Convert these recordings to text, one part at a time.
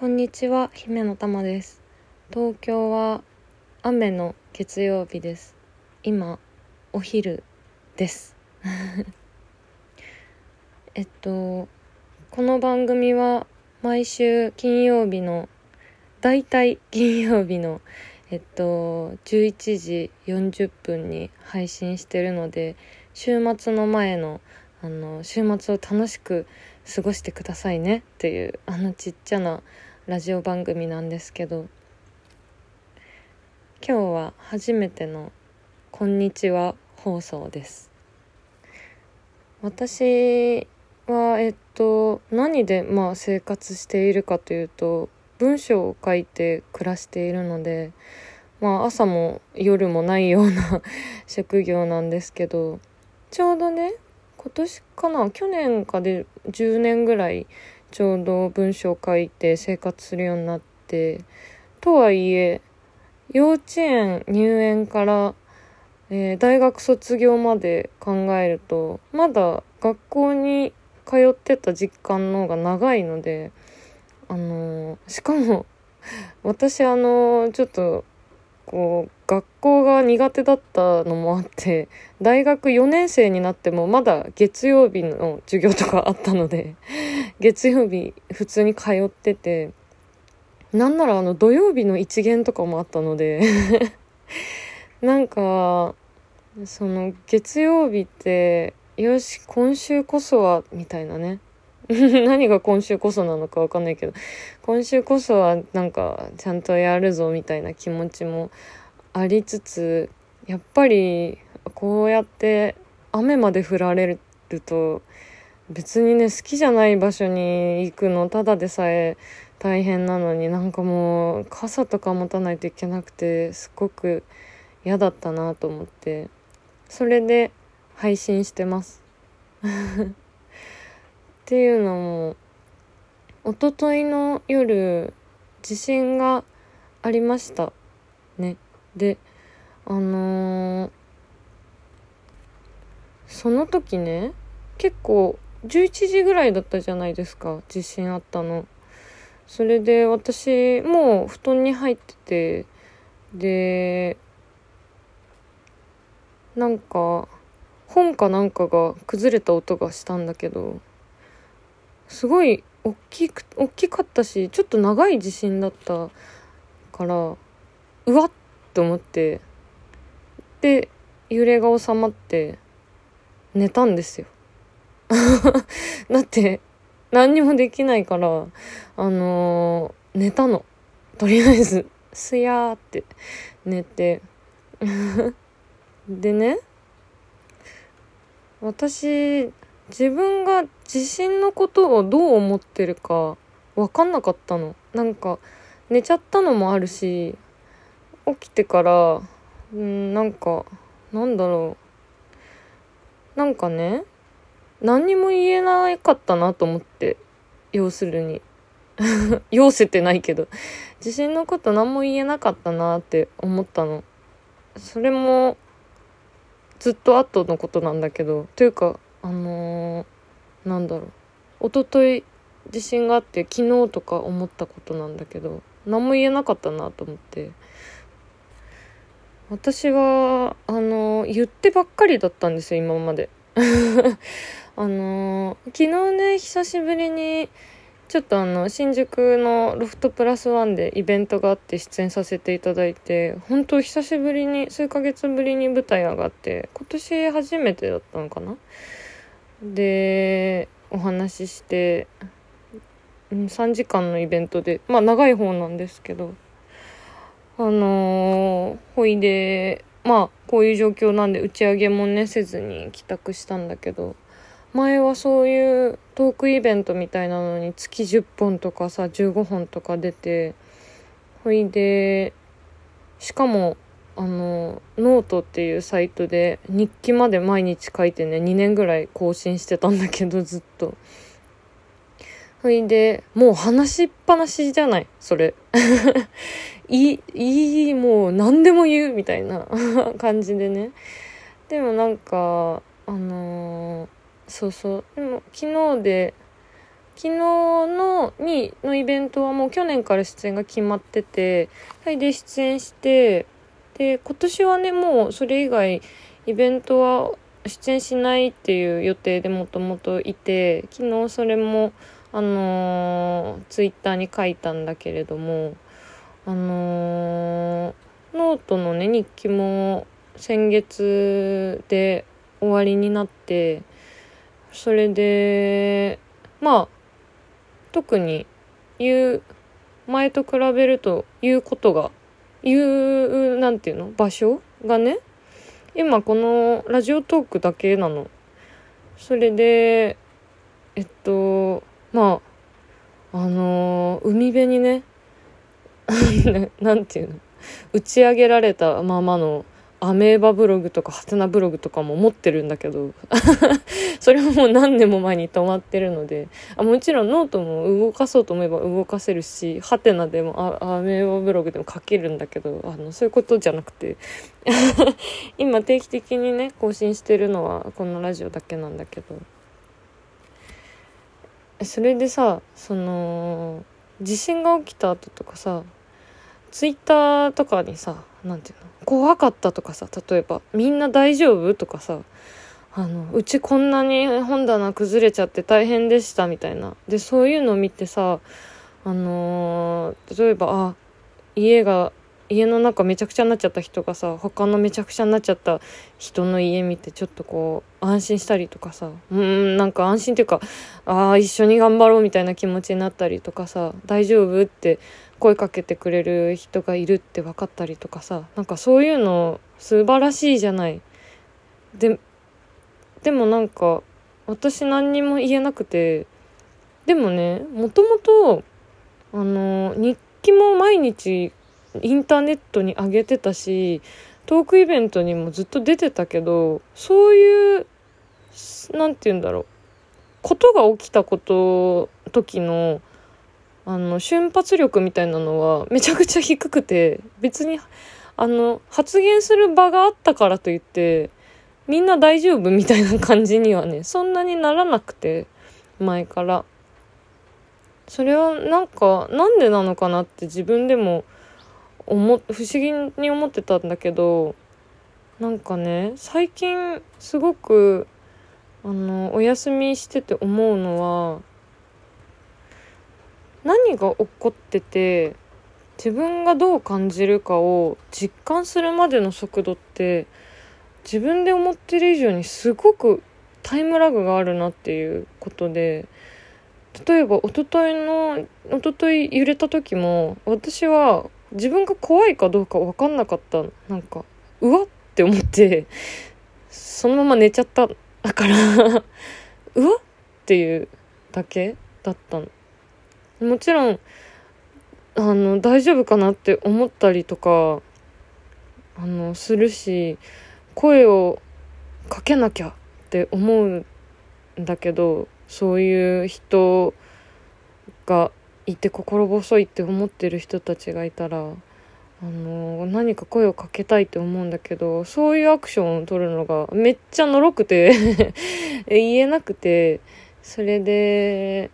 こんにちは、姫の玉です。東京は雨の月曜日です。今、お昼です。えっと、この番組は毎週金曜日の、だいたい金曜日の、えっと、11時40分に配信してるので、週末の前の、あの、週末を楽しく過ごしてくださいねっていう、あのちっちゃなラジオ番組なんですけど今日は初めての「こんにちは」放送です。私はえっと何でまあ生活しているかというと文章を書いて暮らしているのでまあ朝も夜もないような 職業なんですけどちょうどね今年かな去年かで10年ぐらいちょうど文章を書いて生活するようになってとはいえ幼稚園入園から、えー大学卒業まで考えるとまだ学校に通ってた実感の方が長いのであのーしかも私あのーちょっとこう学校が苦手だったのもあって大学4年生になってもまだ月曜日の授業とかあったので 月曜日普通に通っててなんならあの土曜日の一限とかもあったので なんかその月曜日ってよし今週こそはみたいなね。何が今週こそなのかわかんないけど今週こそはなんかちゃんとやるぞみたいな気持ちもありつつやっぱりこうやって雨まで降られると別にね好きじゃない場所に行くのただでさえ大変なのになんかもう傘とか持たないといけなくてすっごく嫌だったなと思ってそれで配信してます。っていうのも一昨日の夜地震がありました。ね。であのーその時ね結構11時ぐらいだったじゃないですか地震あったの。それで私もう布団に入っててでなんか本かなんかが崩れた音がしたんだけどすごい大きく大きかったしちょっと長い地震だったからうわっと思ってで揺れが収まって寝たんですよ。だって何にもできないからあのー寝たの。とりあえずすやーって寝て。でね私自分が地震のことをどう思ってるか分かんなかったの。なんか寝ちゃったのもあるし起きてからうんなんかなんだろう。なんかね何にも言えなかったなと思って要するに。要せてないけど。地震のこと何も言えなかったなって思ったの。それもずっと後のことなんだけど。というかあのーなんだろう。一昨日地震があって昨日とか思ったことなんだけど何も言えなかったなと思って。私はあのー言ってばっかりだったんですよ今まで。あのー昨日ね久しぶりにちょっとあの新宿のロフトプラスワンでイベントがあって出演させていただいて本当久しぶりに数ヶ月ぶりに舞台上がって今年初めてだったのかなでお話しして3時間のイベントでまあ長い方なんですけどあのーほいでまあこういう状況なんで打ち上げもねせずに帰宅したんだけど前はそういうトークイベントみたいなのに月10本とかさ15本とか出てほいでしかもあのノートっていうサイトで日記まで毎日書いてね2年ぐらい更新してたんだけどずっと。ほいでもう話しっぱなしじゃない？それ。いいいいもう何でも言うみたいな 感じでね。でもなんかあのーそうそう。でも昨日で昨日のにのイベントはもう去年から出演が決まっててはいで出演してで今年はねもうそれ以外イベントは出演しないっていう予定でもともといて昨日それもあのー、ツイッターに書いたんだけれどもあのー、ノートのね日記も先月で終わりになってそれでまあ特に言う前と比べると言うことがいうなんていうの場所がね今このラジオトークだけなの。それでえっとまああのー、海辺にね なんていうの打ち上げられたままのアメーバブログとかはてなブログとかも持ってるんだけど それはもう何年も前に止まってるのであもちろんノートも動かそうと思えば動かせるしはてなでもアアメーバブログでも書けるんだけどあのそういうことじゃなくて。今定期的にね更新してるのはこのラジオだけなんだけど。それでさその地震が起きた後とかさツイッターとかにさ何て言うの？怖かったとかさ例えば「みんな大丈夫?」とかさあのうちこんなに本棚崩れちゃって大変でしたみたいなでそういうのを見てさあのー、例えばあ家が家の中めちゃくちゃになっちゃった人がさ他のめちゃくちゃになっちゃった人の家見てちょっとこう安心したりとかさうんなんか安心っていうかああ一緒に頑張ろうみたいな気持ちになったりとかさ大丈夫って声かけてくれる人がいるって分かったりとかさなんかそういうの素晴らしいじゃない。ででもなんか私何にも言えなくてでもねもともとあの日記も毎日インターネットに上げてたしトークイベントにもずっと出てたけどそういう何て言うんだろう。ことが起きたこと時のあの瞬発力みたいなのはめちゃくちゃ低くて別にあの発言する場があったからといってみんな大丈夫みたいな感じにはねそんなにならなくて前から。それはなんかなんでなのかなって自分でも思不思議に思ってたんだけどなんかね最近すごくあのお休みしてて思うのは何が起こってて自分がどう感じるかを実感するまでの速度って自分で思ってる以上にすごくタイムラグがあるなっていうことで例えば一昨日の一昨日揺れた時も私は自分が怖いかどうか分かんなかったなんかうわって思ってそのまま寝ちゃっただからうわっていうだけだったの。もちろんあの大丈夫かなって思ったりとかあのするし声をかけなきゃって思うんだけどそういう人がいて心細いって思ってる人たちがいたらあの何か声をかけたいって思うんだけどそういうアクションを取るのがめっちゃのろくて 言えなくてそれで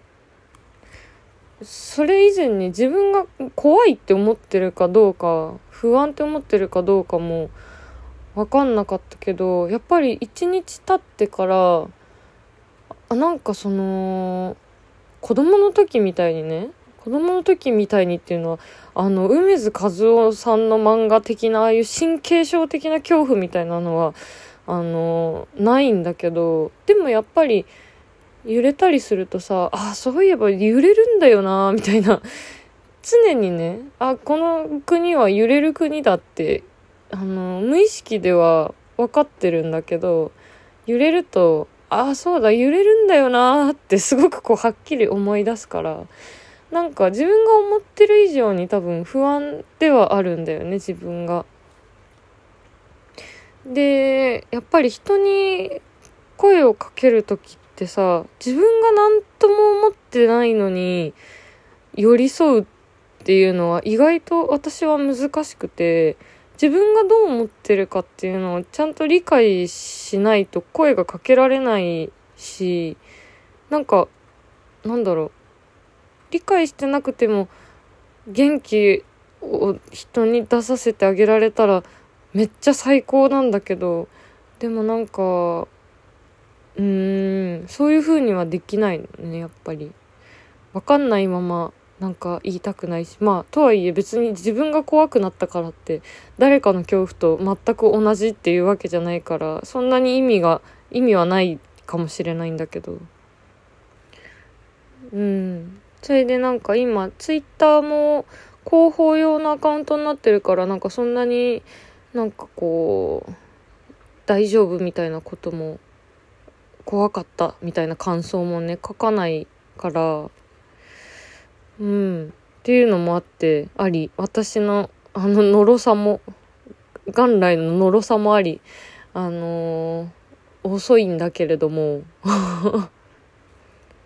それ以前に自分が怖いって思ってるかどうか不安って思ってるかどうかも分かんなかったけどやっぱり一日経ってからあなんかその子供の時みたいにね子供の時みたいにっていうのはあの梅津和夫さんの漫画的なああいう神経症的な恐怖みたいなのはあのないんだけどでもやっぱり揺れたりするとさ、あ、そういえば揺れるんだよな、みたいな。常にね、あ、この国は揺れる国だって、あの、無意識では分かってるんだけど、揺れると、あ、そうだ、揺れるんだよなってすごくこう、はっきり思い出すから、なんか自分が思ってる以上に多分不安ではあるんだよね、自分が。で、やっぱり人に声をかける時ってさ自分が何とも思ってないのに寄り添うっていうのは意外と私は難しくて自分がどう思ってるかっていうのをちゃんと理解しないと声がかけられないしなんかなんだろう理解してなくても元気を人に出させてあげられたらめっちゃ最高なんだけどでもなんかうーんそういう風にはできないのねやっぱり。分かんないままなんか言いたくないし。まあとはいえ別に自分が怖くなったからって誰かの恐怖と全く同じっていうわけじゃないからそんなに意味が意味はないかもしれないんだけど。うん。それでなんか今ツイッターも広報用のアカウントになってるからなんかそんなになんかこう大丈夫みたいなことも怖かったみたいな感想もね書かないからうん。っていうのもあってあり私のあののろさも元来ののろさもありあのー、遅いんだけれども。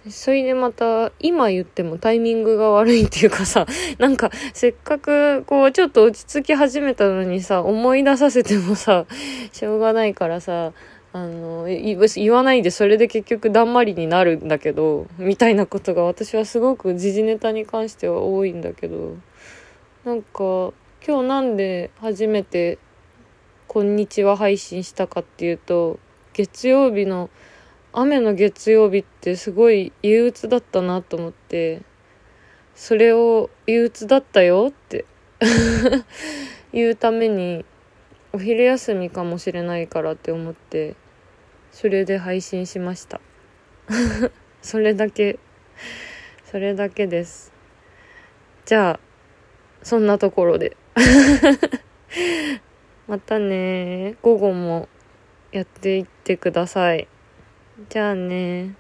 それでまた、今言ってもタイミングが悪いっていうかさ、なんか、せっかく、こう、ちょっと落ち着き始めたのにさ、思い出させてもさ、しょうがないからさ、あの、言わないでそれで結局だんまりになるんだけど、みたいなことが私はすごく時事ネタに関しては多いんだけど、なんか、今日なんで初めて、こんにちは配信したかっていうと、月曜日の雨の月曜日ってすごい憂鬱だったなと思ってそれを憂鬱だったよって 言うためにお昼休みかもしれないからって思ってそれで配信しました。それだけそれだけです。じゃあそんなところで。またね午後もやっていってください。じゃあね。